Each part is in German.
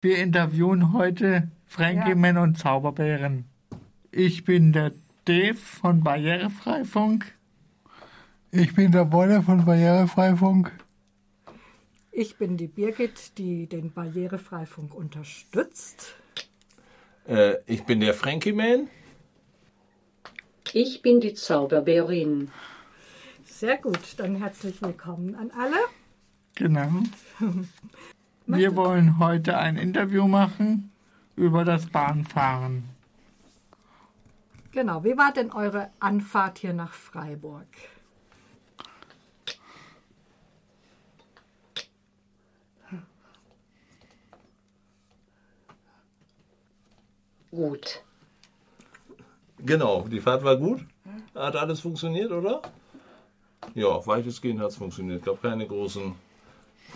Wir interviewen heute Frankie ja. und Zauberbären. Ich bin der Dave von Barrierefreifunk. Ich bin der Wolle von Barrierefreifunk. Ich bin die Birgit, die den Barrierefreifunk unterstützt. Äh, ich bin der Frankie Man. Ich bin die Zauberbärin. Sehr gut, dann herzlich willkommen an alle. Genau. Wir wollen heute ein Interview machen über das Bahnfahren. Genau, wie war denn eure Anfahrt hier nach Freiburg? Gut. Genau, die Fahrt war gut. Hat alles funktioniert, oder? Ja, weitestgehend hat es funktioniert. Gab keine großen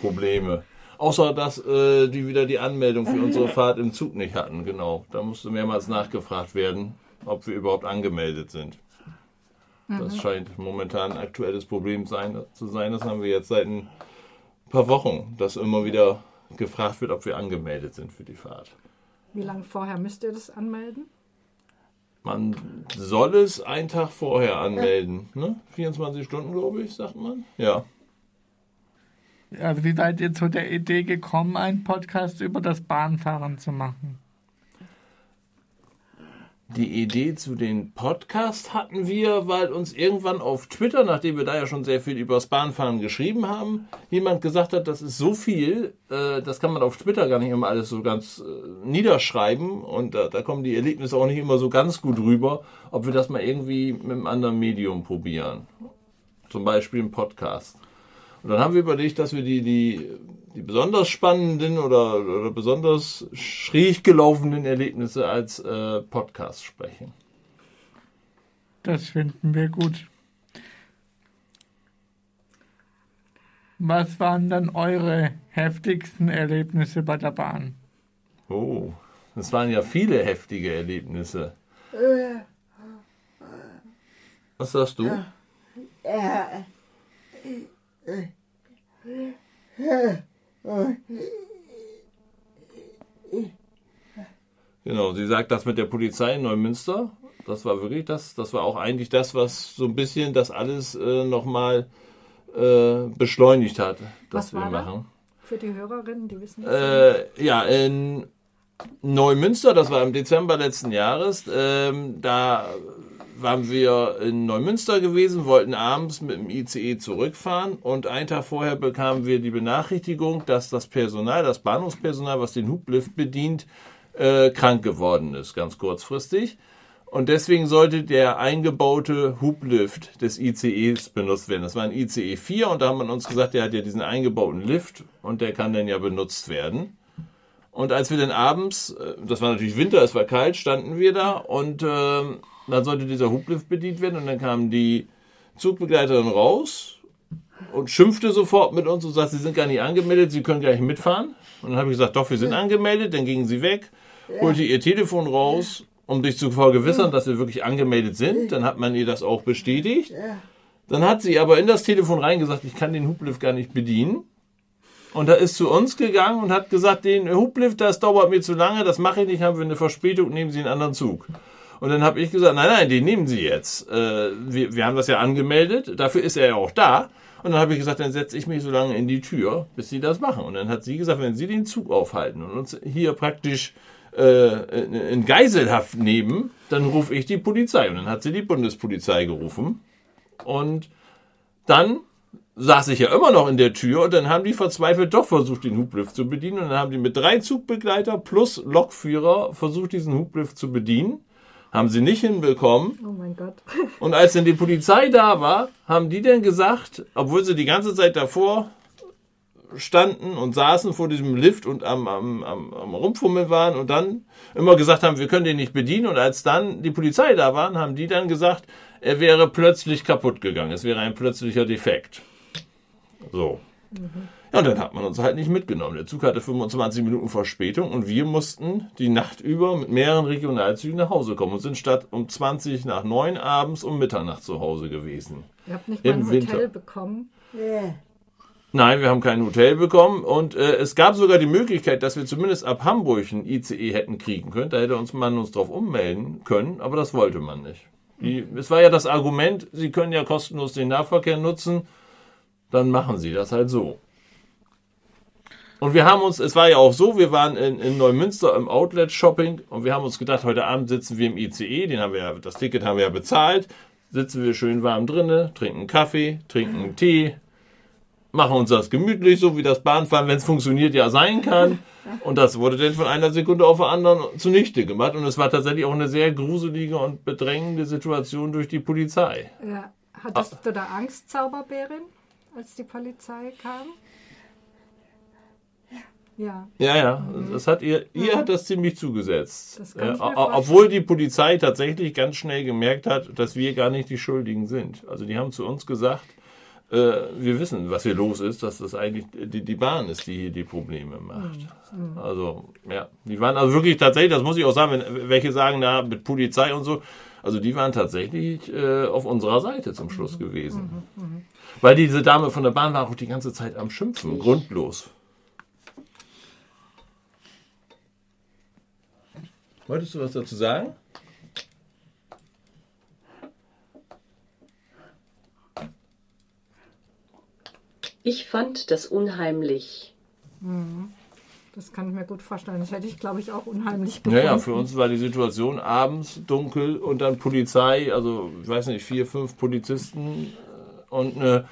Probleme. Außer, dass äh, die wieder die Anmeldung für unsere Fahrt im Zug nicht hatten, genau. Da musste mehrmals nachgefragt werden, ob wir überhaupt angemeldet sind. Das mhm. scheint momentan ein aktuelles Problem sein, zu sein. Das haben wir jetzt seit ein paar Wochen, dass immer wieder gefragt wird, ob wir angemeldet sind für die Fahrt. Wie lange vorher müsst ihr das anmelden? Man soll es einen Tag vorher anmelden. Ne? 24 Stunden, glaube ich, sagt man. Ja. Also wie seid ihr zu der Idee gekommen, einen Podcast über das Bahnfahren zu machen? Die Idee zu den Podcasts hatten wir, weil uns irgendwann auf Twitter, nachdem wir da ja schon sehr viel über das Bahnfahren geschrieben haben, jemand gesagt hat, das ist so viel, äh, das kann man auf Twitter gar nicht immer alles so ganz äh, niederschreiben und da, da kommen die Erlebnisse auch nicht immer so ganz gut rüber, ob wir das mal irgendwie mit einem anderen Medium probieren. Zum Beispiel im Podcast. Und dann haben wir überlegt, dass wir die, die, die besonders spannenden oder, oder besonders schräg gelaufenen Erlebnisse als äh, Podcast sprechen. Das finden wir gut. Was waren dann eure heftigsten Erlebnisse bei der Bahn? Oh, das waren ja viele heftige Erlebnisse. Was sagst du? Ja. Genau, sie sagt das mit der Polizei in Neumünster. Das war wirklich das, das war auch eigentlich das, was so ein bisschen das alles äh, nochmal äh, beschleunigt hat, das wir machen. Da? Für die Hörerinnen, die wissen äh, Ja, in Neumünster, das war im Dezember letzten Jahres, ähm, da waren wir in Neumünster gewesen, wollten abends mit dem ICE zurückfahren und einen Tag vorher bekamen wir die Benachrichtigung, dass das Personal, das Bahnhofspersonal, was den Hublift bedient, äh, krank geworden ist, ganz kurzfristig. Und deswegen sollte der eingebaute Hublift des ICEs benutzt werden. Das war ein ICE 4 und da haben wir uns gesagt, der hat ja diesen eingebauten Lift und der kann dann ja benutzt werden. Und als wir dann abends, äh, das war natürlich Winter, es war kalt, standen wir da und äh, dann sollte dieser Hublift bedient werden und dann kam die Zugbegleiterin raus und schimpfte sofort mit uns und sagte, Sie sind gar nicht angemeldet, Sie können gar nicht mitfahren. Und dann habe ich gesagt, doch, wir sind angemeldet. Dann gingen sie weg, holte ihr Telefon raus, um sich zu vergewissern, dass wir wirklich angemeldet sind. Dann hat man ihr das auch bestätigt. Dann hat sie aber in das Telefon reingesagt, ich kann den Hublift gar nicht bedienen. Und da ist zu uns gegangen und hat gesagt, den Hublift, das dauert mir zu lange, das mache ich nicht, haben wir eine Verspätung, nehmen Sie einen anderen Zug. Und dann habe ich gesagt, nein, nein, den nehmen Sie jetzt. Äh, wir, wir haben das ja angemeldet, dafür ist er ja auch da. Und dann habe ich gesagt, dann setze ich mich so lange in die Tür, bis Sie das machen. Und dann hat sie gesagt, wenn Sie den Zug aufhalten und uns hier praktisch äh, in Geiselhaft nehmen, dann rufe ich die Polizei. Und dann hat sie die Bundespolizei gerufen. Und dann saß ich ja immer noch in der Tür und dann haben die verzweifelt doch versucht, den Hublift zu bedienen. Und dann haben die mit drei Zugbegleiter plus Lokführer versucht, diesen Hublift zu bedienen haben sie nicht hinbekommen. Oh mein Gott. Und als dann die Polizei da war, haben die dann gesagt, obwohl sie die ganze Zeit davor standen und saßen vor diesem Lift und am, am, am, am Rumfummeln waren und dann immer gesagt haben, wir können den nicht bedienen. Und als dann die Polizei da waren, haben die dann gesagt, er wäre plötzlich kaputt gegangen. Es wäre ein plötzlicher Defekt. So. Mhm. Ja, und dann hat man uns halt nicht mitgenommen. Der Zug hatte 25 Minuten Verspätung und wir mussten die Nacht über mit mehreren Regionalzügen nach Hause kommen und sind statt um 20 nach 9 abends um Mitternacht zu Hause gewesen. Ihr habt nicht mal ein Hotel Winter. bekommen? Nein, wir haben kein Hotel bekommen und äh, es gab sogar die Möglichkeit, dass wir zumindest ab Hamburg ein ICE hätten kriegen können. Da hätte uns man uns drauf ummelden können, aber das wollte man nicht. Die, es war ja das Argument, Sie können ja kostenlos den Nahverkehr nutzen, dann machen Sie das halt so. Und wir haben uns, es war ja auch so, wir waren in, in Neumünster im Outlet-Shopping und wir haben uns gedacht, heute Abend sitzen wir im ICE, den haben wir ja, das Ticket haben wir ja bezahlt, sitzen wir schön warm drinnen, trinken Kaffee, trinken Tee, machen uns das gemütlich, so wie das Bahnfahren, wenn es funktioniert, ja sein kann. Und das wurde dann von einer Sekunde auf die anderen zunichte gemacht. Und es war tatsächlich auch eine sehr gruselige und bedrängende Situation durch die Polizei. Ja. Hattest du da Angst, Zauberbärin, als die Polizei kam? Ja. Ja, ja, das hat ihr, ihr hat das ziemlich zugesetzt. Das kann ich Ja, mir o- obwohl die Polizei tatsächlich ganz schnell gemerkt hat, dass wir gar nicht die Schuldigen sind. Also die haben zu uns gesagt, äh, wir wissen, was hier los ist, dass das eigentlich die, die Bahn ist, die hier die Probleme macht. Also, ja, die waren also wirklich tatsächlich, das muss ich auch sagen, wenn welche sagen, na, mit Polizei und so, also die waren tatsächlich äh, auf unserer Seite zum Schluss gewesen. Weil diese Dame von der Bahn war auch die ganze Zeit am Schimpfen, grundlos. Wolltest du was dazu sagen? Ich fand das unheimlich. Das kann ich mir gut vorstellen. Das hätte ich, glaube ich, auch unheimlich gefunden. Ja, ja, für uns war die Situation abends dunkel und dann Polizei, also ich weiß nicht, vier, fünf Polizisten und eine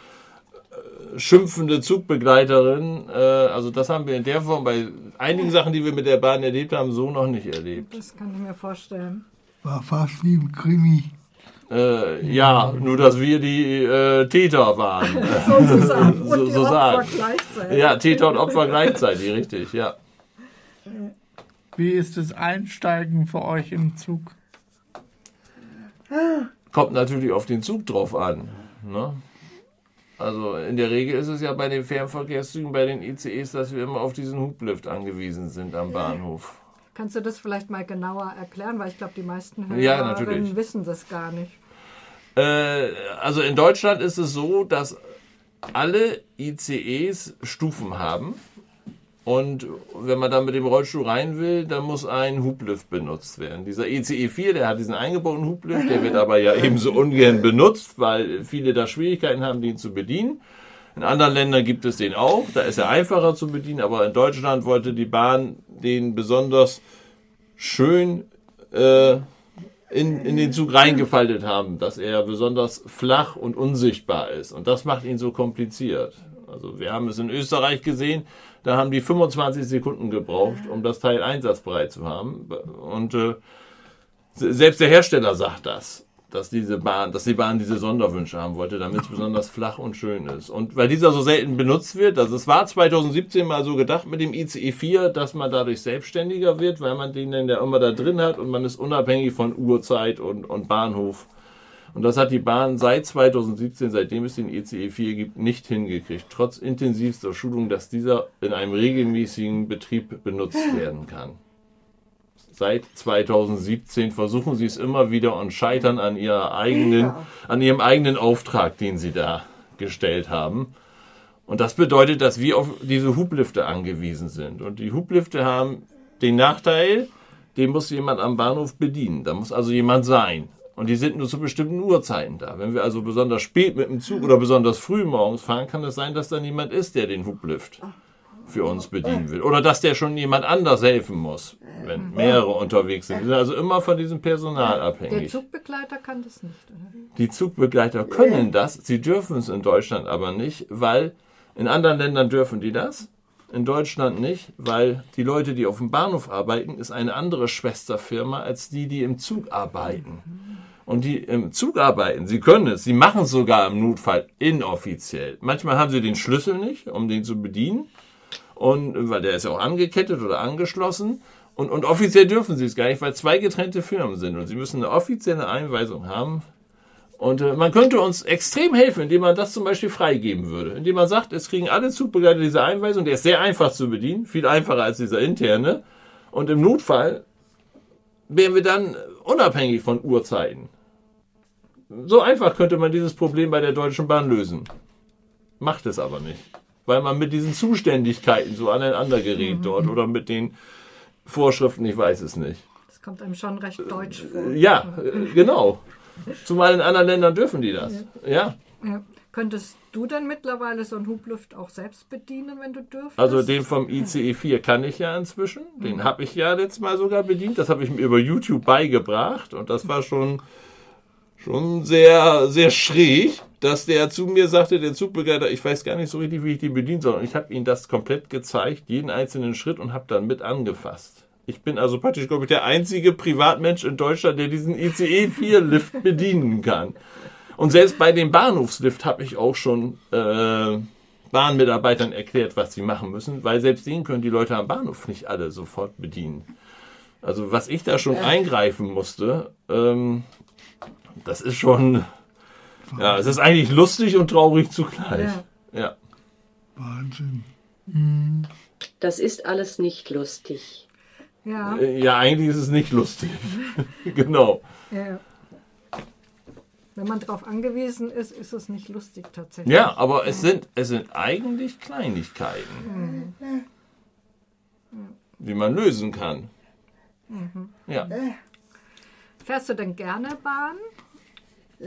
schimpfende Zugbegleiterin. Äh, also das haben wir in der Form bei einigen Sachen, die wir mit der Bahn erlebt haben, so noch nicht erlebt. Das kann ich mir vorstellen. War fast wie ein Krimi. Äh, ja, nur dass wir die äh, Täter waren. Sozusagen. Und So- die so Opfer sagen. gleichzeitig. ja, Täter und Opfer gleichzeitig, richtig, ja. Wie ist das Einsteigen für euch im Zug? Kommt natürlich auf den Zug drauf an. Ne? Also in der Regel ist es ja bei den Fernverkehrszügen, bei den ICEs, dass wir immer auf diesen Hublift angewiesen sind am Bahnhof. Kannst du das vielleicht mal genauer erklären? Weil ich glaube, die meisten Ja, Hörerinnen natürlich. wissen das gar nicht. Äh, also in Deutschland ist es so, dass alle ICEs Stufen haben. Und wenn man dann mit dem Rollstuhl rein will, dann muss ein Hublift benutzt werden. Dieser ICE 4, der hat diesen eingebauten Hublift, der wird aber ja ebenso ungern benutzt, weil viele da Schwierigkeiten haben, den zu bedienen. In anderen Ländern gibt es den auch, da ist er einfacher zu bedienen, aber in Deutschland wollte die Bahn den besonders schön äh, in, in den Zug reingefaltet haben, dass er besonders flach und unsichtbar ist. Und das macht ihn so kompliziert. Also wir haben es in Österreich gesehen, da haben die 25 Sekunden gebraucht, um das Teil einsatzbereit zu haben. Und äh, selbst der Hersteller sagt das, dass diese Bahn, dass die Bahn diese Sonderwünsche haben wollte, damit es besonders flach und schön ist. Und weil dieser so selten benutzt wird, also es war 2017 mal so gedacht mit dem ICE 4, dass man dadurch selbstständiger wird, weil man den dann ja immer da drin hat und man ist unabhängig von Uhrzeit und, und Bahnhof. Und das hat die Bahn seit 2017, seitdem es den ICE 4 gibt, nicht hingekriegt, trotz intensivster Schulung, dass dieser in einem regelmäßigen Betrieb benutzt werden kann. Seit 2017 versuchen sie es immer wieder und scheitern an ihrer eigenen, an ihrem eigenen Auftrag, den sie da gestellt haben. Und das bedeutet, dass wir auf diese Hublifte angewiesen sind. Und die Hublifte haben den Nachteil, den muss jemand am Bahnhof bedienen. Da muss also jemand sein. Und die sind nur zu bestimmten Uhrzeiten da. Wenn wir also besonders spät mit dem Zug oder besonders früh morgens fahren, kann es sein, dass da niemand ist, der den Hublift für uns bedienen will. Oder dass der schon jemand anders helfen muss, wenn mehrere unterwegs sind. Wir sind also immer von diesem Personal Der abhängig. Zugbegleiter kann das nicht, oder? Die Zugbegleiter können das, sie dürfen es in Deutschland aber nicht, weil in anderen Ländern dürfen die das, in Deutschland nicht, weil die Leute, die auf dem Bahnhof arbeiten, ist eine andere Schwesterfirma als die, die im Zug arbeiten. Und die im Zug arbeiten, sie können es, sie machen es sogar im Notfall inoffiziell. Manchmal haben sie den Schlüssel nicht, um den zu bedienen. Und weil der ist ja auch angekettet oder angeschlossen. Und, und offiziell dürfen sie es gar nicht, weil zwei getrennte Firmen sind. Und sie müssen eine offizielle Einweisung haben. Und äh, man könnte uns extrem helfen, indem man das zum Beispiel freigeben würde. Indem man sagt, es kriegen alle Zugbegleiter diese Einweisung. Der ist sehr einfach zu bedienen, viel einfacher als dieser interne. Und im Notfall wären wir dann unabhängig von Uhrzeiten. So einfach könnte man dieses Problem bei der Deutschen Bahn lösen. Macht es aber nicht. weil man mit diesen Zuständigkeiten so aneinander gerät dort oder mit den Vorschriften, ich weiß es nicht. Das kommt einem schon recht deutsch vor. Ja, äh, genau. Zumal in anderen Ländern dürfen die das. Ja. Ja. Könntest du denn mittlerweile so einen Hublift auch selbst bedienen, wenn du dürftest? Also den vom ICE 4 kann ich ja inzwischen. Den habe ich ja letztes Mal sogar bedient. Das habe ich mir über YouTube beigebracht. Und das war schon, schon sehr, sehr schräg, dass der zu mir sagte, der Zugbegleiter, ich weiß gar nicht so richtig, wie ich den bedienen soll. Und ich habe ihm das komplett gezeigt, jeden einzelnen Schritt und habe dann mit angefasst. Ich bin also praktisch, glaube ich, der einzige Privatmensch in Deutschland, der diesen ICE 4 Lift bedienen kann. Und selbst bei dem Bahnhofslift habe ich auch schon äh, Bahnmitarbeitern erklärt, was sie machen müssen, weil selbst den können die Leute am Bahnhof nicht alle sofort bedienen. Also was ich da schon eingreifen musste, ähm, das ist schon, ja, es ist eigentlich lustig und traurig zugleich. Ja. Ja. Wahnsinn. Das ist alles nicht lustig. Ja, Äh, Ja, eigentlich ist es nicht lustig. genau. ja. Wenn man darauf angewiesen ist, ist es nicht lustig tatsächlich. Ja, aber es sind, es sind eigentlich Kleinigkeiten, die man lösen kann. Ja. Fährst du denn gerne Bahn,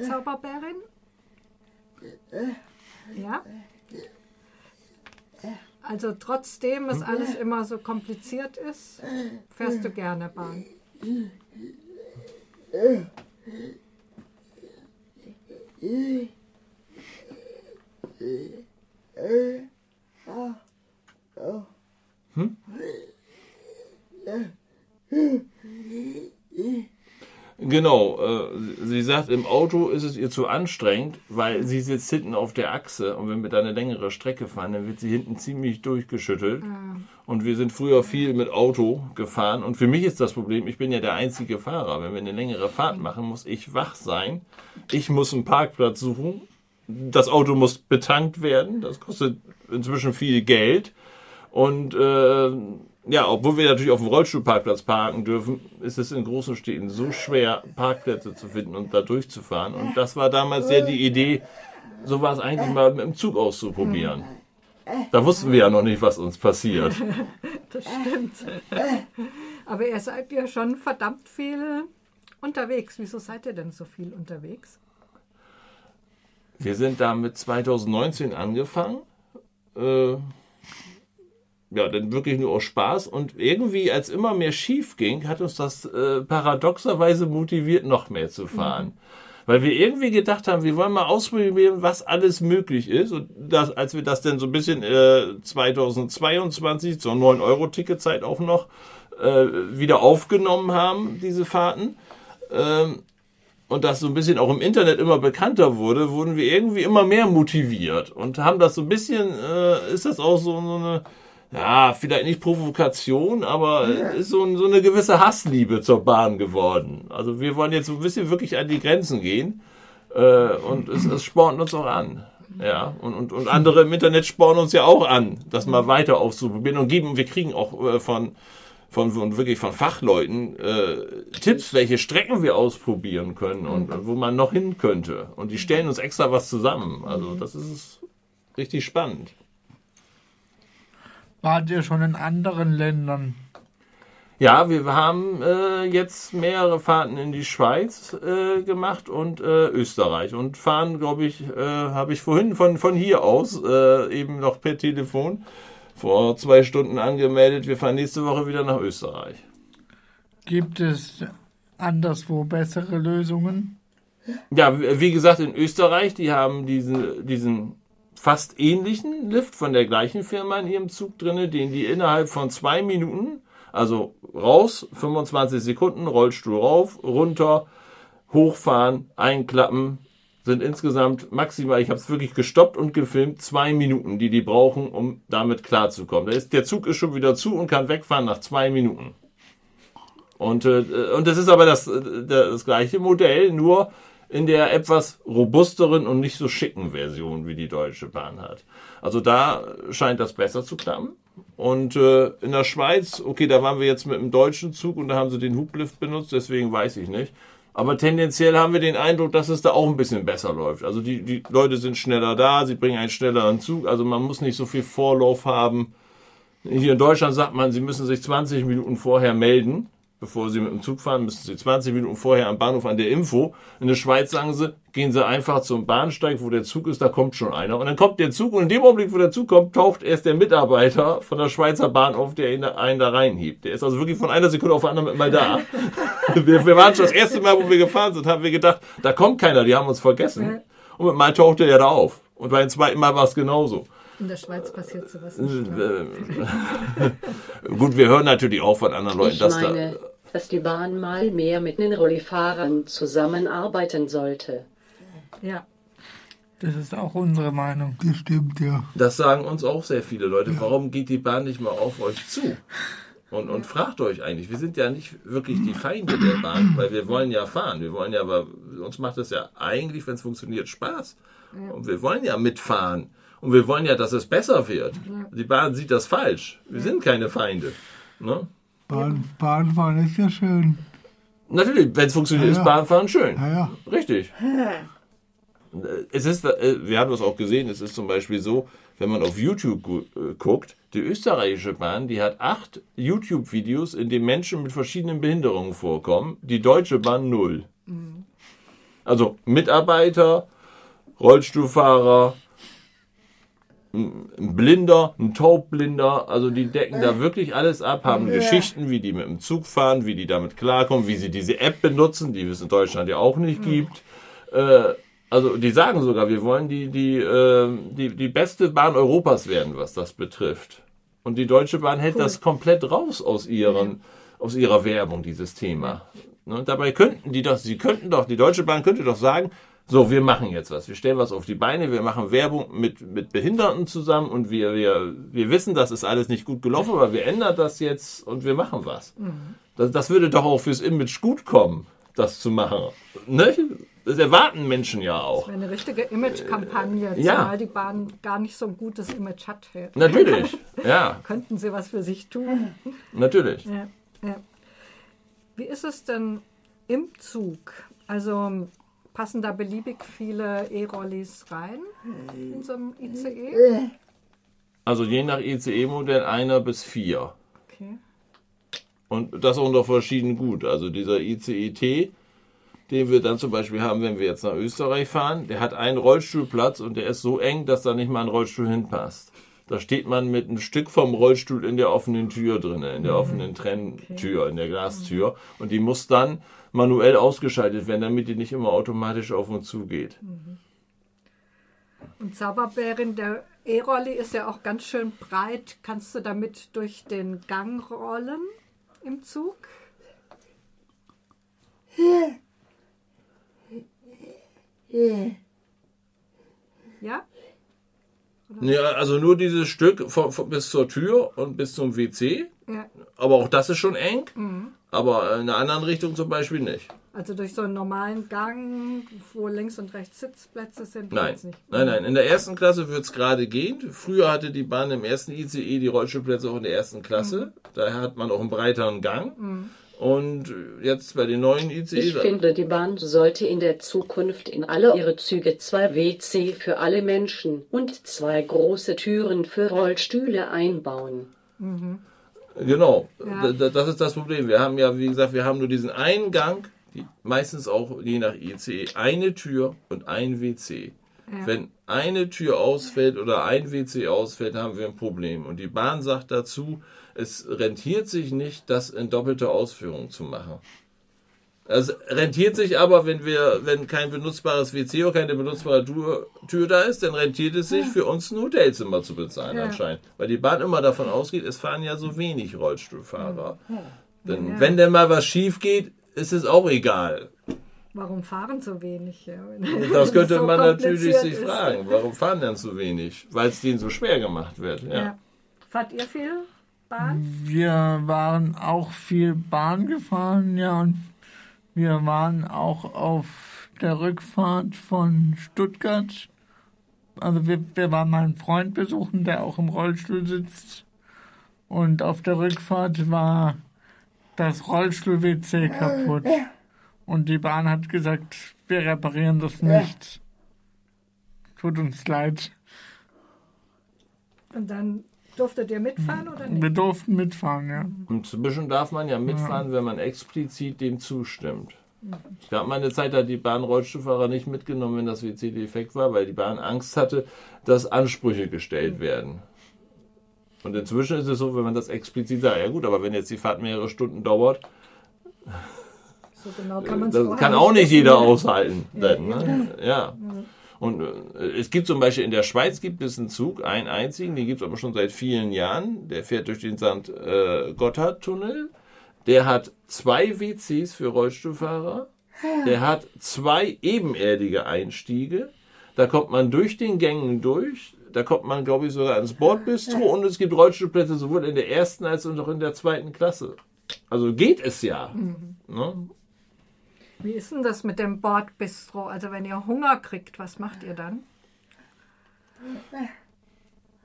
Zauberbärin? Ja? Also trotzdem es alles immer so kompliziert ist, fährst du gerne Bahn. Genau, äh, sie sagt, im Auto ist es ihr zu anstrengend, weil sie sitzt hinten auf der Achse und wenn wir da eine längere Strecke fahren, dann wird sie hinten ziemlich durchgeschüttelt. Und wir sind früher viel mit Auto gefahren und für mich ist das Problem, ich bin ja der einzige Fahrer. Wenn wir eine längere Fahrt machen, muss ich wach sein. Ich muss einen Parkplatz suchen. Das Auto muss betankt werden. Das kostet inzwischen viel Geld. Und äh, ja, obwohl wir natürlich auf dem Rollstuhlparkplatz parken dürfen, ist es in großen Städten so schwer, Parkplätze zu finden und da durchzufahren. Und das war damals ja die Idee, sowas eigentlich mal mit dem Zug auszuprobieren. Da wussten wir ja noch nicht, was uns passiert. Das stimmt. Aber ihr seid ja schon verdammt viel unterwegs. Wieso seid ihr denn so viel unterwegs? Wir sind damit 2019 angefangen. Äh, ja, dann wirklich nur aus Spaß. Und irgendwie, als immer mehr schief ging, hat uns das äh, paradoxerweise motiviert, noch mehr zu fahren. Weil wir irgendwie gedacht haben, wir wollen mal ausprobieren, was alles möglich ist. Und das, als wir das dann so ein bisschen äh, 2022 zur 9-Euro-Ticketzeit auch noch äh, wieder aufgenommen haben, diese Fahrten, ähm, und das so ein bisschen auch im Internet immer bekannter wurde, wurden wir irgendwie immer mehr motiviert und haben das so ein bisschen, äh, ist das auch so, so eine, ja, vielleicht nicht Provokation, aber ist so, so eine gewisse Hassliebe zur Bahn geworden. Also wir wollen jetzt so ein bisschen wirklich an die Grenzen gehen äh, und es, es spornt uns auch an. Ja, und, und, und andere im Internet spornen uns ja auch an, das mal weiter auszuprobieren und geben, wir kriegen auch äh, von, von, von wirklich von Fachleuten äh, Tipps, welche Strecken wir ausprobieren können und äh, wo man noch hin könnte. Und die stellen uns extra was zusammen. Also das ist richtig spannend. Wart ihr schon in anderen Ländern? Ja, wir haben äh, jetzt mehrere Fahrten in die Schweiz äh, gemacht und äh, Österreich und fahren, glaube ich, äh, habe ich vorhin von, von hier aus äh, eben noch per Telefon vor zwei Stunden angemeldet. Wir fahren nächste Woche wieder nach Österreich. Gibt es anderswo bessere Lösungen? Ja, wie wie gesagt, in Österreich, die haben diesen, diesen fast ähnlichen Lift von der gleichen Firma in ihrem Zug drinne, den die innerhalb von zwei Minuten, also raus, 25 Sekunden, Rollstuhl rauf, runter, hochfahren, einklappen, sind insgesamt maximal, ich habe es wirklich gestoppt und gefilmt, zwei Minuten, die die brauchen, um damit klarzukommen. Ist, der Zug ist schon wieder zu und kann wegfahren nach zwei Minuten. Und, äh, und das ist aber das, äh, das gleiche Modell, nur in der etwas robusteren und nicht so schicken Version, wie die Deutsche Bahn hat. Also da scheint das besser zu klappen. Und äh, in der Schweiz, okay, da waren wir jetzt mit dem deutschen Zug und da haben sie den Hublift benutzt, deswegen weiß ich nicht. Aber tendenziell haben wir den Eindruck, dass es da auch ein bisschen besser läuft. Also die, die Leute sind schneller da, sie bringen einen schnelleren Zug. Also man muss nicht so viel Vorlauf haben. Hier in Deutschland sagt man, sie müssen sich 20 Minuten vorher melden. Bevor sie mit dem Zug fahren, müssen sie 20 Minuten vorher am Bahnhof an der Info. In der Schweiz sagen sie, gehen sie einfach zum Bahnsteig, wo der Zug ist, da kommt schon einer. Und dann kommt der Zug und in dem Augenblick, wo der Zug kommt, taucht erst der Mitarbeiter von der Schweizer Bahn auf, der ihn- einen da reinhebt. Der ist also wirklich von einer Sekunde auf die andere mal da. wir, wir waren schon das erste Mal, wo wir gefahren sind, haben wir gedacht, da kommt keiner, die haben uns vergessen. Und mit mal tauchte er da auf. Und beim zweiten Mal war es genauso. In der Schweiz passiert sowas nicht. Äh, Gut, wir hören natürlich auch von anderen Leuten, Ich dass da. Dass die Bahn mal mehr mit den Rollifahrern zusammenarbeiten sollte. Ja, Das ist auch unsere Meinung. Das stimmt, ja. Das sagen uns auch sehr viele Leute. Warum geht die Bahn nicht mal auf euch zu? Und, und fragt euch eigentlich, wir sind ja nicht wirklich die Feinde der Bahn, weil wir wollen ja fahren. Wir wollen ja, aber uns macht es ja eigentlich, wenn es funktioniert, Spaß. Und wir wollen ja mitfahren. Und wir wollen ja, dass es besser wird. Die Bahn sieht das falsch. Wir sind keine Feinde. Ne? Bahn, Bahnfahren ist ja schön. Natürlich, wenn es funktioniert, Ja, ist ja. Bahnfahren schön. Ja, ja. Richtig. Es ist, äh, wir haben das auch gesehen, es ist zum Beispiel so, wenn man auf YouTube äh, guckt, die österreichische Bahn, die hat acht YouTube-Videos, in denen Menschen mit verschiedenen Behinderungen vorkommen, die deutsche Bahn null. Also Mitarbeiter, Rollstuhlfahrer, ein Blinder, ein Taubblinder, also die decken da wirklich alles ab, haben Geschichten, wie die mit dem Zug fahren, wie die damit klarkommen, wie sie diese App benutzen, die es in Deutschland ja auch nicht gibt. Äh, also die sagen sogar, wir wollen die, die, äh, die, die beste Bahn Europas werden, was das betrifft. Und die Deutsche Bahn hält das komplett raus aus ihren, aus ihrer Werbung, dieses Thema. Ne, Und dabei könnten die doch, sie könnten doch, die Deutsche Bahn könnte doch sagen, so, wir machen jetzt was. Wir stellen was auf die Beine, wir machen Werbung mit, mit Behinderten zusammen und wir, wir, wir wissen, das ist alles nicht gut gelaufen, aber wir ändern das jetzt und wir machen was. Das, das würde doch auch fürs Image gut kommen, das zu machen. Ne? Das erwarten Menschen ja auch. wäre eine richtige Image-Kampagne, Ja. zumal die Bahn gar nicht so ein gutes Image hat. Natürlich, ja, Könnten sie was für sich tun? natürlich. Ja, ja. Wie ist es denn im Zug? Also passen da beliebig viele E-Rollis rein in so einem ICE? Also je nach ECE-Modell einer bis vier. Okay. Und das auch unter verschiedenen gut. Also dieser ICET, den wir dann zum Beispiel haben, wenn wir jetzt nach Österreich fahren, der hat einen Rollstuhlplatz und der ist so eng, dass da nicht mal ein Rollstuhl hinpasst. Da steht man mit einem Stück vom Rollstuhl in der offenen Tür drin, in der offenen Trenntür, in der Glastür. Und die muss dann manuell ausgeschaltet werden, damit die nicht immer automatisch auf und zu geht. Und Zauberbärin, der E-Rolli ist ja auch ganz schön breit. Kannst du damit durch den Gang rollen im Zug? Ja? Ja, also nur dieses Stück von, von, bis zur Tür und bis zum WC. Ja. Aber auch das ist schon eng. Aber in einer anderen Richtung zum Beispiel nicht. Also durch so einen normalen Gang, wo links und rechts Sitzplätze sind? Nein, nicht. nein, nein. In der ersten Klasse wird es gerade gehen. Früher hatte die Bahn im ersten ICE die Rollstuhlplätze auch in der ersten Klasse. Daher hat man auch einen breiteren Gang. Und jetzt bei den neuen E, Ich ICE. finde, die Bahn sollte in der Zukunft in alle ihre Züge zwei WC für alle Menschen und zwei große Türen für Rollstühle einbauen. Genau, Ja. Das ist das Problem. Wir haben ja, wie gesagt, wir haben nur diesen einen Gang, die, meistens auch je nach ICE, eine Tür und ein WC. Wenn eine Tür ausfällt oder ein WC ausfällt, haben wir ein Problem. Und die Bahn sagt dazu, es rentiert sich nicht, das in doppelter Ausführung zu machen. Es rentiert sich aber, wenn wir, wenn kein benutzbares WC oder keine benutzbare Tür, Tür da ist, dann rentiert es sich für uns ein Hotelzimmer zu bezahlen Ja. anscheinend. Weil die Bahn immer davon ausgeht, es fahren ja so wenig Rollstuhlfahrer. Denn wenn denn mal was schief geht, ist es auch egal. Warum fahren so wenig? Ja, Das könnte so man natürlich sich ist. fragen. Warum fahren denn so wenig? Weil es denen so schwer gemacht wird. Ja. Ja. Fahrt ihr viel Bahn? Wir waren auch viel Bahn gefahren, ja, und wir waren auch auf der Rückfahrt von Stuttgart. Also wir, wir waren mal einen Freund besuchen, der auch im Rollstuhl sitzt. Und auf der Rückfahrt war das Rollstuhl-WC kaputt. Und die Bahn hat gesagt, wir reparieren das nicht. Tut uns leid. Und dann durftet ihr mitfahren oder nicht? Wir durften mitfahren, ja. Inzwischen darf man ja mitfahren, wenn man explizit dem zustimmt. Es gab mal eine Zeit, da hat die Bahn Rollstuhlfahrer nicht mitgenommen, wenn das WC defekt war, weil die Bahn Angst hatte, dass Ansprüche gestellt werden. Und inzwischen ist es so, wenn man das explizit sagt, ja gut, aber wenn jetzt die Fahrt mehrere Stunden dauert, So genau kann man es das kann auch nicht jeder aushalten. Dann, ne? Ja. Und äh, es gibt zum Beispiel in der Schweiz gibt es einen Zug, einen einzigen, den gibt es aber schon seit vielen Jahren. Der fährt durch den St. Äh, Gotthard-Tunnel. Der hat zwei WCs für Rollstuhlfahrer. Der hat zwei ebenerdige Einstiege. Da kommt man durch den Gängen durch. Da kommt man, glaube ich, sogar ins Bordbistro. Und es gibt Rollstuhlplätze sowohl in der ersten als auch in der zweiten Klasse. Also geht es ja. Ne? Wie ist denn das mit dem Bordbistro? Also wenn ihr Hunger kriegt, was macht ihr dann?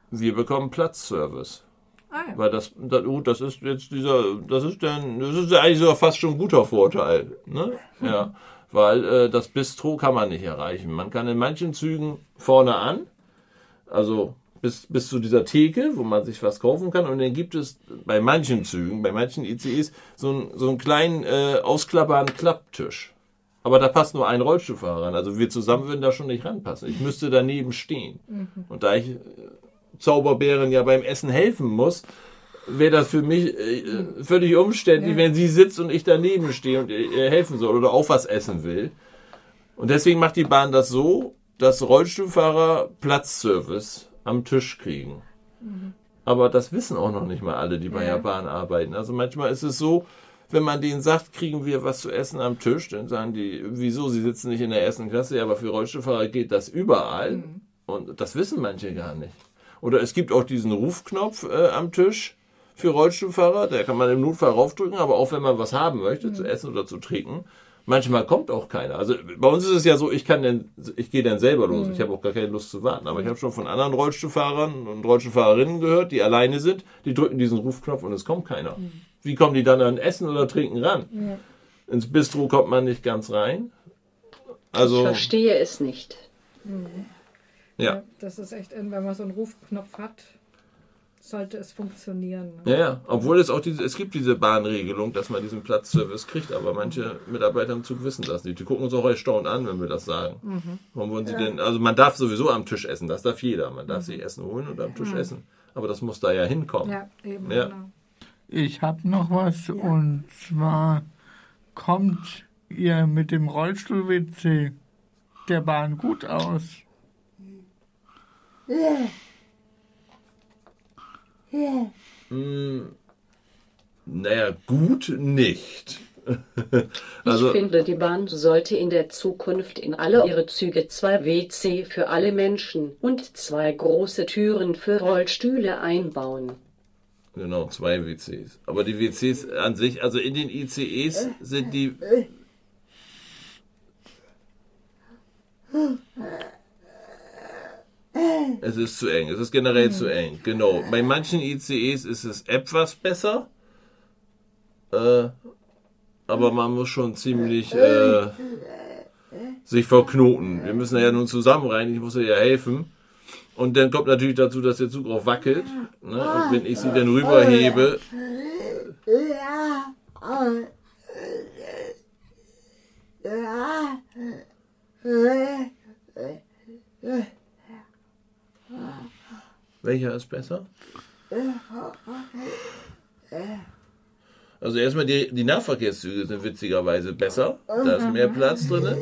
Wir bekommen Platzservice. Ah ja. Weil das, das, gut, das ist jetzt dieser, das ist dann, das ist ja eigentlich sogar fast schon ein guter Vorteil, ne? Ja. Weil äh, das Bistro kann man nicht erreichen. Man kann in manchen Zügen vorne an, also bis, bis zu dieser Theke, wo man sich was kaufen kann. Und dann gibt es bei manchen Zügen, bei manchen ICEs, so, einen so einen kleinen äh, ausklappbaren Klapptisch. Aber da passt nur ein Rollstuhlfahrer ran. Also wir zusammen würden da schon nicht ranpassen. Ich müsste daneben stehen. Und da ich äh, Zauberbären ja beim Essen helfen muss, wäre das für mich äh, völlig umständlich, wenn sie sitzt und ich daneben stehe und ihr helfen soll oder auch was essen will. Und deswegen macht die Bahn das so, dass Rollstuhlfahrer Platzservice am Tisch kriegen. Aber das wissen auch noch nicht mal alle, die bei Ja. der Bahn arbeiten. Also manchmal ist es so, wenn man denen sagt, kriegen wir was zu essen am Tisch, dann sagen die, wieso, sie sitzen nicht in der ersten Klasse, ja, aber für Rollstuhlfahrer geht das überall. Und das wissen manche gar nicht. Oder es gibt auch diesen Rufknopf äh, am Tisch für Rollstuhlfahrer, der kann man im Notfall raufdrücken, aber auch wenn man was haben möchte, zu essen oder zu trinken, manchmal kommt auch keiner. Also bei uns ist es ja so, ich kann denn, ich gehe dann selber los. Ich habe auch gar keine Lust zu warten. Aber ich habe schon von anderen Rollstuhlfahrern und Rollstuhlfahrerinnen gehört, die alleine sind, die drücken diesen Rufknopf und es kommt keiner. Wie kommen die dann an Essen oder Trinken ran? Ins Bistro kommt man nicht ganz rein. Ich Also, verstehe es nicht. ja. Das ist echt, wenn man so einen Rufknopf hat, sollte es funktionieren. ne? Ja, ja, obwohl es auch diese, es gibt diese Bahnregelung, dass man diesen Platzservice kriegt, aber manche Mitarbeiter im Zug wissen das nicht. Die gucken uns auch erstaunt an, wenn wir das sagen. Warum wollen sie denn, also man darf sowieso am Tisch essen, das darf jeder. Man darf sich Essen holen und am Tisch essen. Aber das muss da ja hinkommen. Ja, eben, Ja. genau. Ich habe noch was und zwar kommt ihr mit dem Rollstuhl-WC der Bahn gut aus. Naja, gut nicht. also, ich finde, die Bahn sollte in der Zukunft in alle ihre Züge zwei WC für alle Menschen und zwei große Türen für Rollstühle einbauen. genau, zwei WCs. Aber die WCs an sich, also in den ICEs sind die. Es ist zu eng. Es ist generell zu eng. Genau. Bei manchen ICEs ist es etwas besser. Äh, aber man muss schon ziemlich äh, sich verknoten. Wir müssen ja nun zusammen rein. Ich muss ihr ja helfen. Und dann kommt natürlich dazu, dass der Zug auch wackelt. Ne? Und wenn ich sie dann rüberhebe, welcher ist besser? Also erstmal die, die Nahverkehrszüge sind witzigerweise besser. Da ist mehr Platz drin.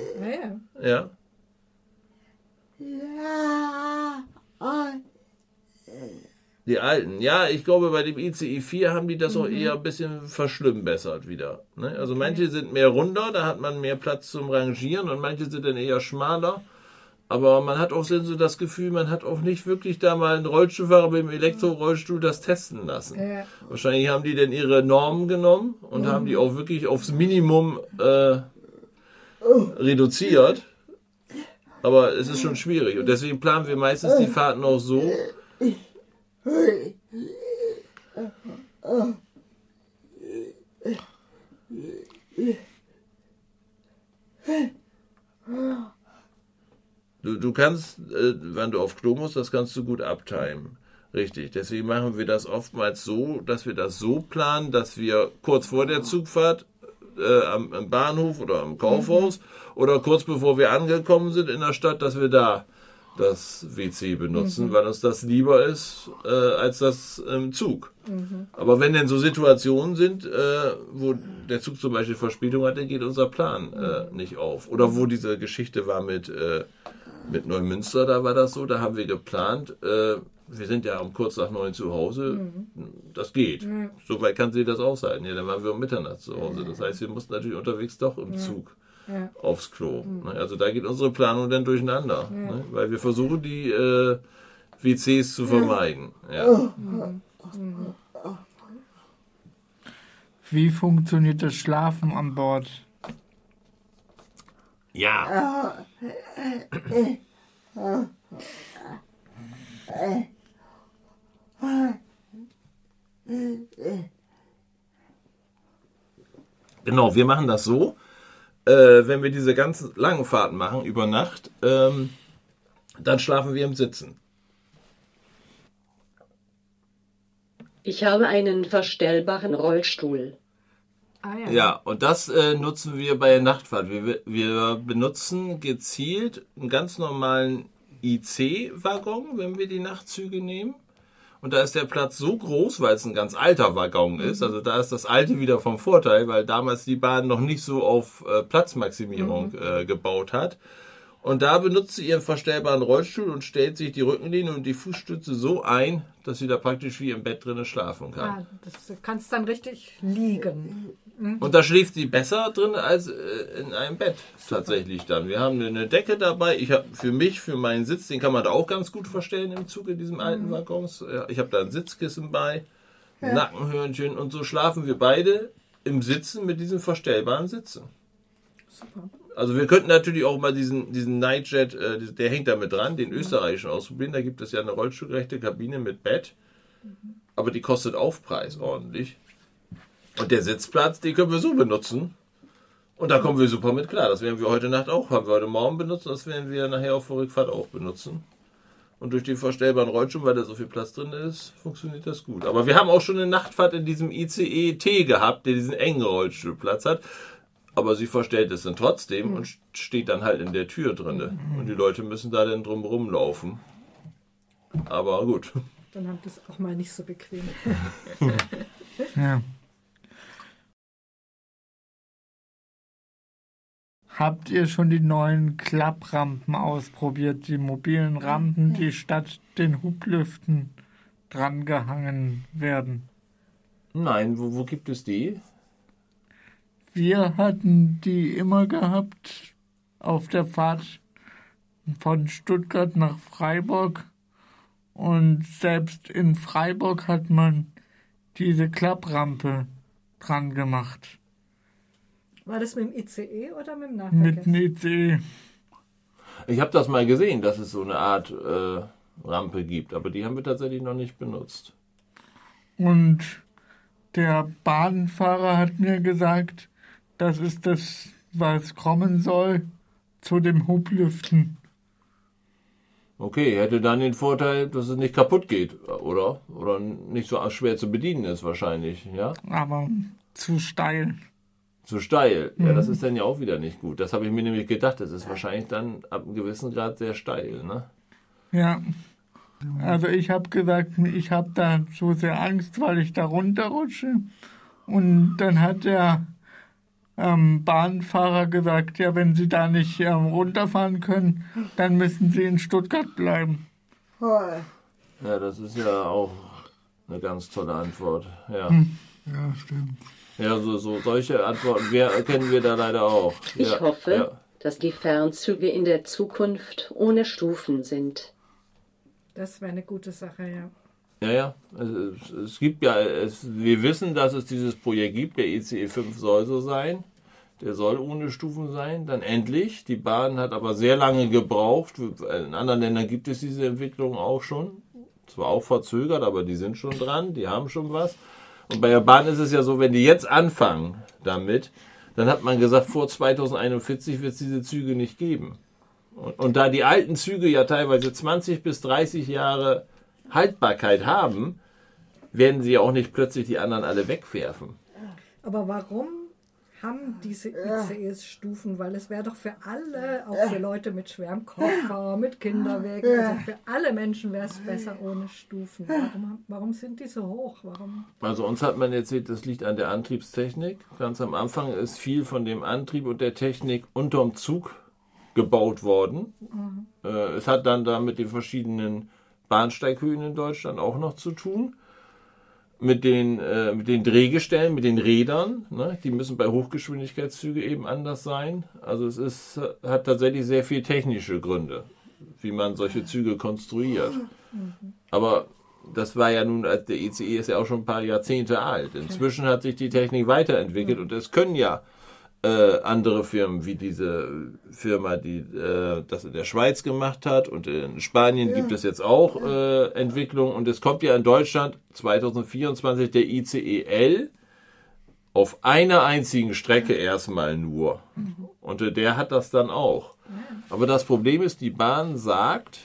Ja. Die alten. Ja, ich glaube, bei dem ICI 4 haben die das auch eher ein bisschen verschlimmbessert wieder. Ne? Also manche sind mehr runder, da hat man mehr Platz zum Rangieren und manche sind dann eher schmaler. Aber man hat auch so das Gefühl, man hat auch nicht wirklich da mal einen Rollstuhlfahrer mit dem Elektrorollstuhl das testen lassen. Ja. Wahrscheinlich haben die dann ihre Normen genommen und haben die auch wirklich aufs Minimum äh, reduziert. Aber es ist schon schwierig. Und deswegen planen wir meistens die Fahrten auch so. du kannst, äh, wenn du auf Klo musst, das kannst du gut abtimen. Richtig. Deswegen machen wir das oftmals so, dass wir das so planen, dass wir kurz vor der Zugfahrt äh, am, am Bahnhof oder am Kaufhaus oder kurz bevor wir angekommen sind in der Stadt, dass wir da das WC benutzen, weil uns das lieber ist äh, als das im Zug. Aber wenn denn so Situationen sind, äh, wo der Zug zum Beispiel Verspätung hat, dann geht unser Plan äh, nicht auf. Oder wo diese Geschichte war mit, äh, mit Neumünster, da war das so, da haben wir geplant, äh, wir sind ja um kurz nach neun zu Hause, das geht. So weit kann sie das aushalten. Ja, dann waren wir um Mitternacht zu Hause. Das heißt, wir mussten natürlich unterwegs doch im Zug Ja. aufs Klo. Ne? Also da geht unsere Planung dann durcheinander, ne? weil wir versuchen, die äh, WCs zu vermeiden. Ja. Wie funktioniert das Schlafen an Bord? Ja. Genau, wir machen das so, äh, wenn wir diese ganzen langen Fahrten machen über Nacht, ähm, dann schlafen wir im Sitzen. Ich habe einen verstellbaren Rollstuhl. Ah ja. Ja, und das äh, nutzen wir bei der Nachtfahrt. Wir, wir benutzen gezielt einen ganz normalen IC-Waggon, wenn wir die Nachtzüge nehmen. Und da ist der Platz so groß, weil es ein ganz alter Waggon ist. Also da ist das alte wieder vom Vorteil, weil damals die Bahn noch nicht so auf äh, Platzmaximierung äh, gebaut hat. Und da benutzt sie ihren verstellbaren Rollstuhl und stellt sich die Rückenlehne und die Fußstütze so ein, dass sie da praktisch wie im Bett drinnen schlafen kann. Ah, das, du kannst dann richtig liegen. Und da schläft sie besser drin als äh, in einem Bett tatsächlich dann. Wir haben eine Decke dabei. Ich habe für mich, für meinen Sitz, den kann man da auch ganz gut verstellen im Zug in diesem alten Waggons. Ja, Ich habe da ein Sitzkissen bei, ein Nackenhörnchen und so schlafen wir beide im Sitzen mit diesem verstellbaren Sitzen. Super. Also wir könnten natürlich auch mal diesen, diesen Nightjet, äh, der hängt da mit dran, den österreichischen ausprobieren. Da gibt es ja eine rollstuhlgerechte Kabine mit Bett. Aber die kostet Aufpreis ordentlich. Und der Sitzplatz, den können wir so benutzen. Und da kommen wir super mit klar. Das werden wir heute Nacht auch, haben wir heute Morgen benutzt, das werden wir nachher auf der Rückfahrt auch benutzen. Und durch den verstellbaren Rollstuhl, weil da so viel Platz drin ist, funktioniert das gut. Aber wir haben auch schon eine Nachtfahrt in diesem ICE T gehabt, der diesen engen Rollstuhlplatz hat. Aber sie verstellt es dann trotzdem und steht dann halt in der Tür drinne. Und die Leute müssen da dann drum rumlaufen. Aber gut. Dann haben es auch mal nicht so bequem. Ja. Habt ihr schon die neuen Klapprampen ausprobiert? Die mobilen Rampen, die statt den Hublüften drangehangen werden. Nein, wo, wo gibt es die? Wir hatten die immer gehabt auf der Fahrt von Stuttgart nach Freiburg. Und selbst in Freiburg hat man diese Klapprampe dran gemacht. War das mit dem ICE oder mit dem Mit Nahverkehr? dem ICE. Ich habe das mal gesehen, dass es so eine Art äh, Rampe gibt, aber die haben wir tatsächlich noch nicht benutzt. Und der Bahnfahrer hat mir gesagt, das ist das, was kommen soll, zu dem Hublüften. Okay, hätte dann den Vorteil, dass es nicht kaputt geht, oder? Oder nicht so schwer zu bedienen ist wahrscheinlich, ja? Aber zu steil. Zu steil. Ja, das ist dann ja auch wieder nicht gut. Das habe ich mir nämlich gedacht. Das ist wahrscheinlich dann ab einem gewissen Grad sehr steil, ne? Ja. Also ich habe gesagt, ich habe da so sehr Angst, weil ich da runterrutsche. Und dann hat der ähm, Bahnfahrer gesagt, ja, wenn Sie da nicht ähm, runterfahren können, dann müssen Sie in Stuttgart bleiben. Ja, das ist ja auch eine ganz tolle Antwort. Ja, Ja, stimmt. ja so, so solche Antworten wir, kennen wir da leider auch. Ich ja, hoffe, Ja. dass die Fernzüge in der Zukunft ohne Stufen sind. Das wäre eine gute Sache, ja. Ja, ja. Es, es gibt ja, es, wir wissen, dass es dieses Projekt gibt. Der ICE 5 soll so sein. Der soll ohne Stufen sein. Dann endlich. Die Bahn hat aber sehr lange gebraucht. In anderen Ländern gibt es diese Entwicklung auch schon. Zwar auch verzögert, aber die sind schon dran. Die haben schon was. Und bei der Bahn ist es ja so, wenn die jetzt anfangen damit, dann hat man gesagt, vor 2041 wird es diese Züge nicht geben. Und, und da die alten Züge ja teilweise 20 bis 30 Jahre Haltbarkeit haben, werden sie ja auch nicht plötzlich die anderen alle wegwerfen. Aber warum haben diese ICEs Stufen? Weil es wäre doch für alle, auch für Leute mit schwerem Koffer, mit Kinderwegen, also für alle Menschen wäre es besser ohne Stufen. Warum, warum sind die so hoch? Warum? Also uns hat man erzählt, das liegt an der Antriebstechnik. Ganz am Anfang ist viel von dem Antrieb und der Technik unterm Zug gebaut worden. Äh, es hat dann da mit den verschiedenen Bahnsteighöhen in Deutschland auch noch zu tun. Mit den, äh, mit den Drehgestellen, mit den Rädern. Ne? Die müssen bei Hochgeschwindigkeitszügen eben anders sein. Also es ist, hat tatsächlich sehr viel technische Gründe, wie man solche Züge konstruiert. Aber das war ja nun, der ICE ist ja auch schon ein paar Jahrzehnte alt. Inzwischen hat sich die Technik weiterentwickelt und es können ja äh, andere Firmen wie diese Firma, die äh, das in der Schweiz gemacht hat und in Spanien gibt es jetzt auch äh, Entwicklungen und es kommt ja in Deutschland 2024 der ICEL auf einer einzigen Strecke erstmal nur. Und äh, der hat das dann auch. Aber das Problem ist, die Bahn sagt,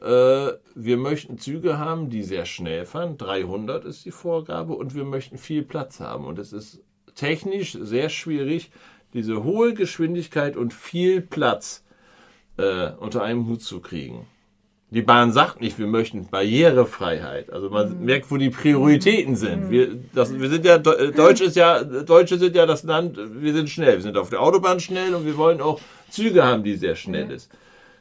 äh, wir möchten Züge haben, die sehr schnell fahren. 300 ist die Vorgabe. Und wir möchten viel Platz haben. Und es ist technisch sehr schwierig, diese hohe Geschwindigkeit und viel Platz äh, unter einem Hut zu kriegen. Die Bahn sagt nicht, wir möchten Barrierefreiheit. Also man merkt, wo die Prioritäten sind. Wir, das, wir sind ja, De- Deutsch ist ja, Deutsche sind ja das Land, wir sind schnell. Wir sind auf der Autobahn schnell und wir wollen auch Züge haben, die sehr schnell ist.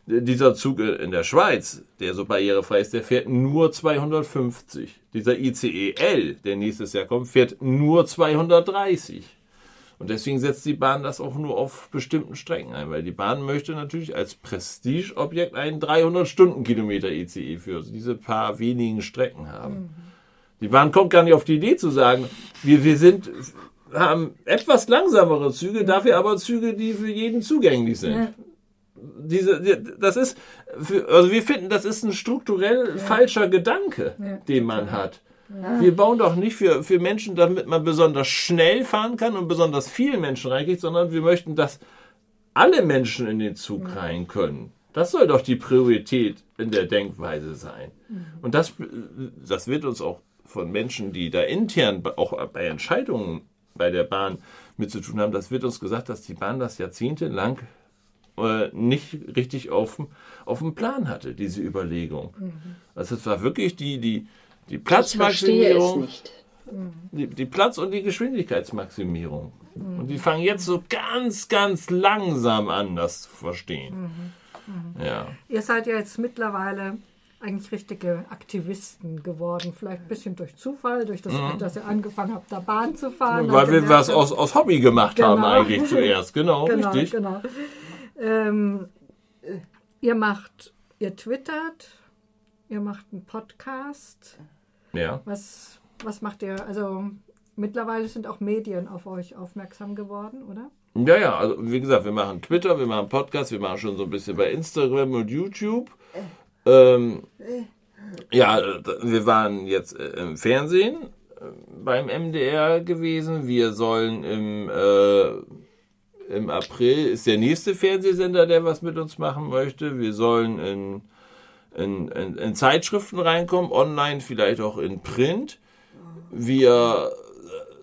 Dieser Zug in der Schweiz, der so barrierefrei ist, der fährt nur 250. Dieser ICE-L, der nächstes Jahr kommt, fährt nur 230. Und deswegen setzt die Bahn das auch nur auf bestimmten Strecken ein, weil die Bahn möchte natürlich als Prestigeobjekt einen 300-Stunden-Kilometer ICE für diese paar wenigen Strecken haben. Die Bahn kommt gar nicht auf die Idee zu sagen, wir, wir sind, haben etwas langsamere Züge, dafür aber Züge, die für jeden zugänglich sind. Ja. Diese, die- das ist, also wir finden, das ist ein strukturell falscher Gedanke, Ja, den man hat. Wir bauen doch nicht für, für Menschen, damit man besonders schnell fahren kann und besonders viele Menschen reinkriegt, sondern wir möchten, dass alle Menschen in den Zug rein können. Das soll doch die Priorität in der Denkweise sein. Und das, das wird uns auch von Menschen, die da intern auch bei Entscheidungen bei der Bahn mit zu tun haben, das wird uns gesagt, dass die Bahn das jahrzehntelang äh, nicht richtig auf, dem- Plan hatte, diese Überlegung. Also es war wirklich die, die, die Platzmaximierung die, die Platz- und die Geschwindigkeitsmaximierung. Und die fangen jetzt so ganz, ganz langsam an, das zu verstehen. Ja. Ihr seid ja jetzt mittlerweile eigentlich richtige Aktivisten geworden. Vielleicht ein bisschen durch Zufall, durch das, dass ihr angefangen habt, da Bahn zu fahren. Mhm. Weil wir was aus, aus Hobby gemacht haben Genau. eigentlich zuerst. Genau, Genau, richtig. genau. Ähm, ihr macht, ihr twittert, ihr macht einen Podcast. Ja. Was, was macht ihr? Also mittlerweile sind auch Medien auf euch aufmerksam geworden, oder? Ja, ja, also wie gesagt, wir machen Twitter, wir machen Podcast, wir machen schon so ein bisschen bei Instagram und YouTube. Ähm, ja, äh, wir waren jetzt äh, im Fernsehen äh, beim MDR gewesen. Wir sollen im, äh, im April ist der nächste Fernsehsender, der was mit uns machen möchte. Wir sollen in, in, in, in Zeitschriften reinkommen, online, vielleicht auch in Print. Wir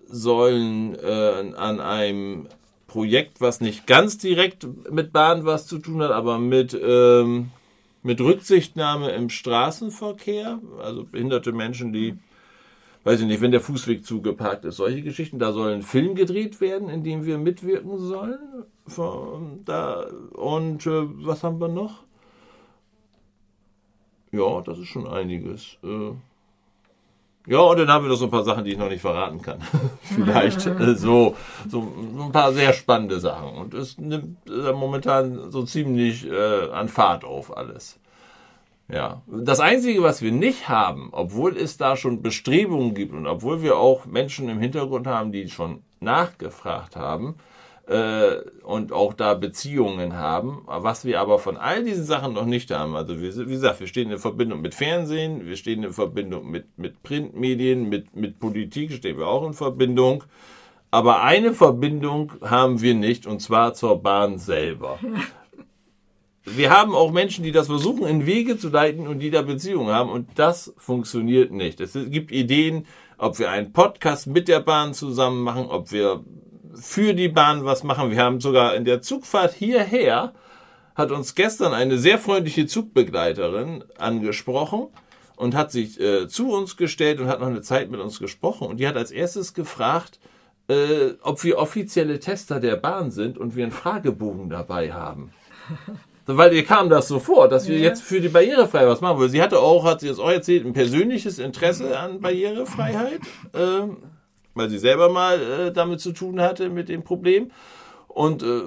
sollen äh, an einem Projekt, was nicht ganz direkt mit Bahn was zu tun hat, aber mit, ähm, mit Rücksichtnahme im Straßenverkehr, also behinderte Menschen, die, weiß ich nicht, wenn der Fußweg zugeparkt ist, solche Geschichten, da soll ein Film gedreht werden, in dem wir mitwirken sollen. Von, da, und äh, was haben wir noch? Ja, das ist schon einiges. Äh, ja, und dann haben wir noch so ein paar Sachen, die ich noch nicht verraten kann. Vielleicht äh, so, so ein paar sehr spannende Sachen. Und es nimmt äh, momentan so ziemlich äh, an Fahrt auf alles. Ja. Das Einzige, was wir nicht haben, obwohl es da schon Bestrebungen gibt und obwohl wir auch Menschen im Hintergrund haben, die schon nachgefragt haben, äh, und auch da Beziehungen haben, was wir aber von all diesen Sachen noch nicht haben. Also wir, wie gesagt, wir stehen in Verbindung mit Fernsehen, wir stehen in Verbindung mit, mit Printmedien, mit, mit Politik stehen wir auch in Verbindung. Aber eine Verbindung haben wir nicht, und zwar zur Bahn selber. wir haben auch Menschen, die das versuchen, in Wege zu leiten und die da Beziehungen haben und das funktioniert nicht. Es gibt Ideen, ob wir einen Podcast mit der Bahn zusammen machen, ob wir für die Bahn was machen. Wir haben sogar in der Zugfahrt hierher hat uns gestern eine sehr freundliche Zugbegleiterin angesprochen und hat sich äh, zu uns gestellt und hat noch eine Zeit mit uns gesprochen. Und die hat als erstes gefragt, äh, ob wir offizielle Tester der Bahn sind und wir einen Fragebogen dabei haben. Weil ihr kam das so vor, dass wir ja. jetzt für die Barrierefreiheit was machen. Weil sie hatte auch, hat sie jetzt auch erzählt, ein persönliches Interesse an Barrierefreiheit, äh, weil sie selber mal äh, damit zu tun hatte mit dem Problem. Und äh,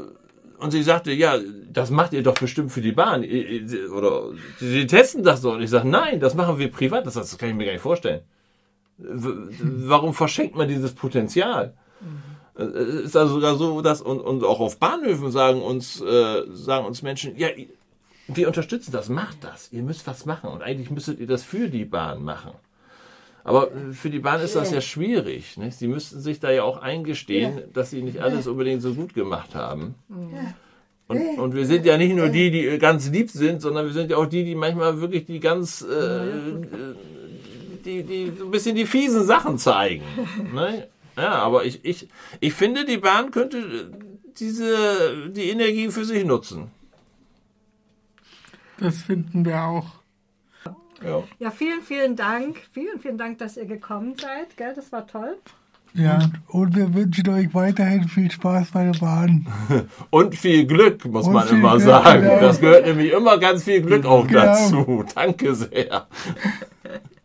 und sie sagte, ja, das macht ihr doch bestimmt für die Bahn. Oder sie testen das doch. Und ich sage, nein, das machen wir privat. Das, das kann ich mir gar nicht vorstellen. Warum verschenkt man dieses Potenzial? Es ist also sogar so, dass und, und auch auf Bahnhöfen sagen uns, äh, sagen uns Menschen, ja, wir unterstützen das, macht das. Ihr müsst was machen. Und eigentlich müsstet ihr das für die Bahn machen. Aber für die Bahn ist das ja schwierig. Nicht? Sie müssten sich da ja auch eingestehen, ja. dass sie nicht alles unbedingt so gut gemacht haben. Und, und, wir sind ja nicht nur die, die ganz lieb sind, sondern wir sind ja auch die, die manchmal wirklich die ganz, äh, die, die so ein bisschen die fiesen Sachen zeigen. Ne? Ja, aber ich, ich, ich finde, die Bahn könnte diese, die Energie für sich nutzen. Das finden wir auch. Ja. ja, vielen, vielen Dank. Vielen, vielen Dank, dass ihr gekommen seid. Gell, das war toll. Ja, und wir wünschen euch weiterhin viel Spaß bei der Bahn. Und viel Glück, muss und man immer Glück, sagen. Ja. Das gehört nämlich immer ganz viel Glück auch genau. dazu. Danke sehr.